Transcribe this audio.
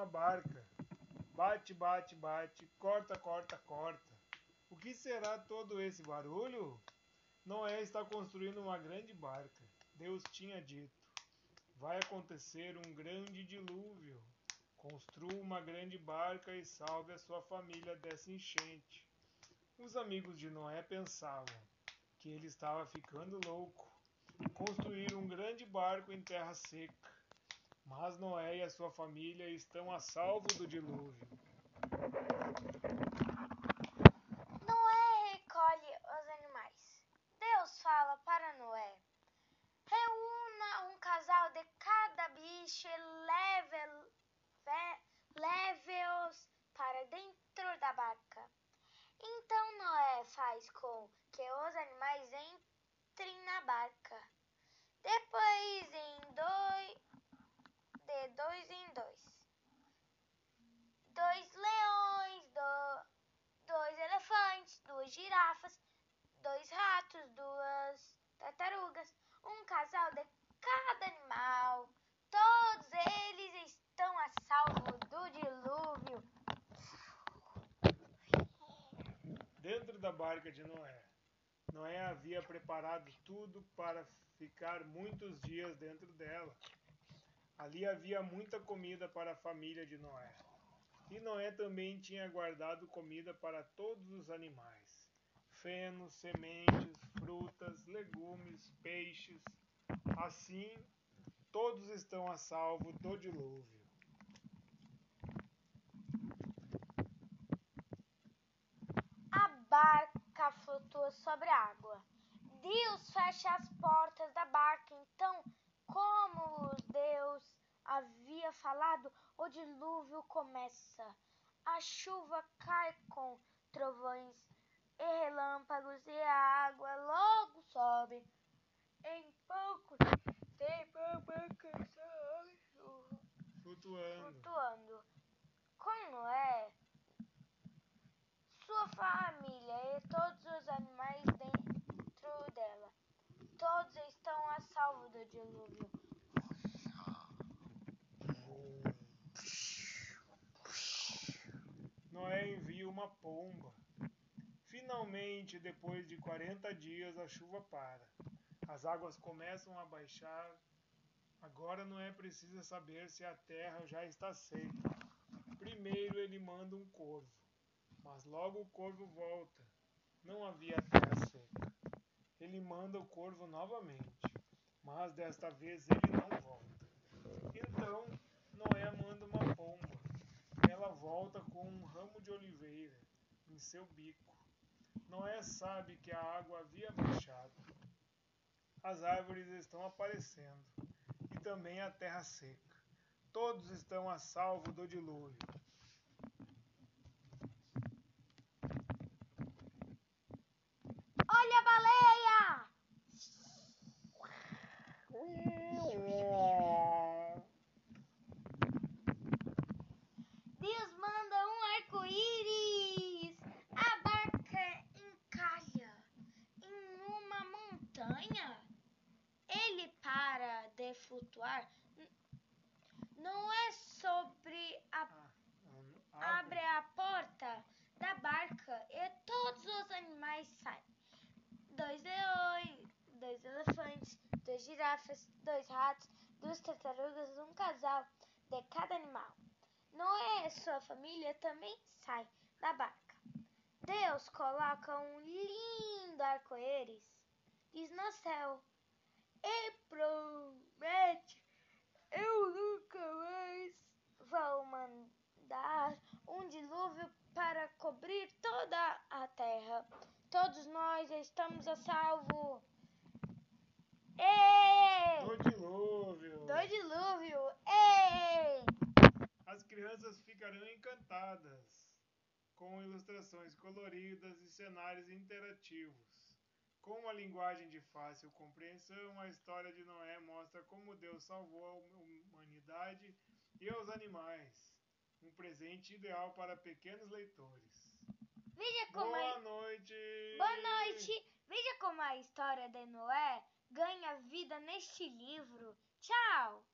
uma barca. Bate, bate, bate, corta, corta, corta. O que será todo esse barulho? Noé está construindo uma grande barca. Deus tinha dito: vai acontecer um grande dilúvio. Construa uma grande barca e salve a sua família dessa enchente. Os amigos de Noé pensavam que ele estava ficando louco. Construir um grande barco em terra seca. Mas Noé e a sua família estão a salvo do dilúvio. Noé recolhe os animais. Deus fala para Noé: reúna um casal de cada bicho e leve-os leve para dentro da barca. Então Noé faz com que os animais entrem na barca. Depois, em dois, dois em dois, dois leões, do, dois elefantes, duas girafas, dois ratos, duas tartarugas, um casal de cada animal. Todos eles estão a salvo do dilúvio. Dentro da barca de Noé. Noé havia preparado tudo para ficar muitos dias dentro dela. Ali havia muita comida para a família de Noé. E Noé também tinha guardado comida para todos os animais: feno, sementes, frutas, legumes, peixes. Assim, todos estão a salvo do dilúvio. A barca flutua sobre a água. Deus fecha as portas da barca, então, como Deus havia falado, o dilúvio começa. A chuva cai com trovões e relâmpagos e a água logo sobe. Em pouco tempo a barca está Flutuando. flutuando. Com Noé, sua família e todos os animais dentro dela. Todos estão a salvo do dilúvio. Noé envia uma pomba. Finalmente, depois de 40 dias, a chuva para. As águas começam a baixar. Agora Noé precisa saber se a terra já está seca. Primeiro ele manda um corvo, mas logo o corvo volta. Não havia terra seca. Ele manda o corvo novamente, mas desta vez ele não volta. Então Noé manda uma pomba. Ela volta com um ramo de oliveira em seu bico. Noé sabe que a água havia baixado. As árvores estão aparecendo e também a terra seca. Todos estão a salvo do dilúvio. Olha a baleia! Deus manda um arco-íris! A barca encalha em uma montanha. Ele para N- Não é sobre a Ah, abre a porta da barca e todos os animais saem. Dois leões, dois elefantes, duas girafas, dois ratos, duas tartarugas, um casal de cada animal. Noé e sua família também saem da barca. Deus coloca um lindo arco-íris diz no céu e Todos nós estamos a salvo. Ei! Do dilúvio. Do dilúvio. Ei! As crianças ficarão encantadas com ilustrações coloridas e cenários interativos. Com uma linguagem de fácil compreensão, a história de Noé mostra como Deus salvou a humanidade e os animais. Um presente ideal para pequenos leitores. Como a história de Noé ganha vida neste livro. Tchau!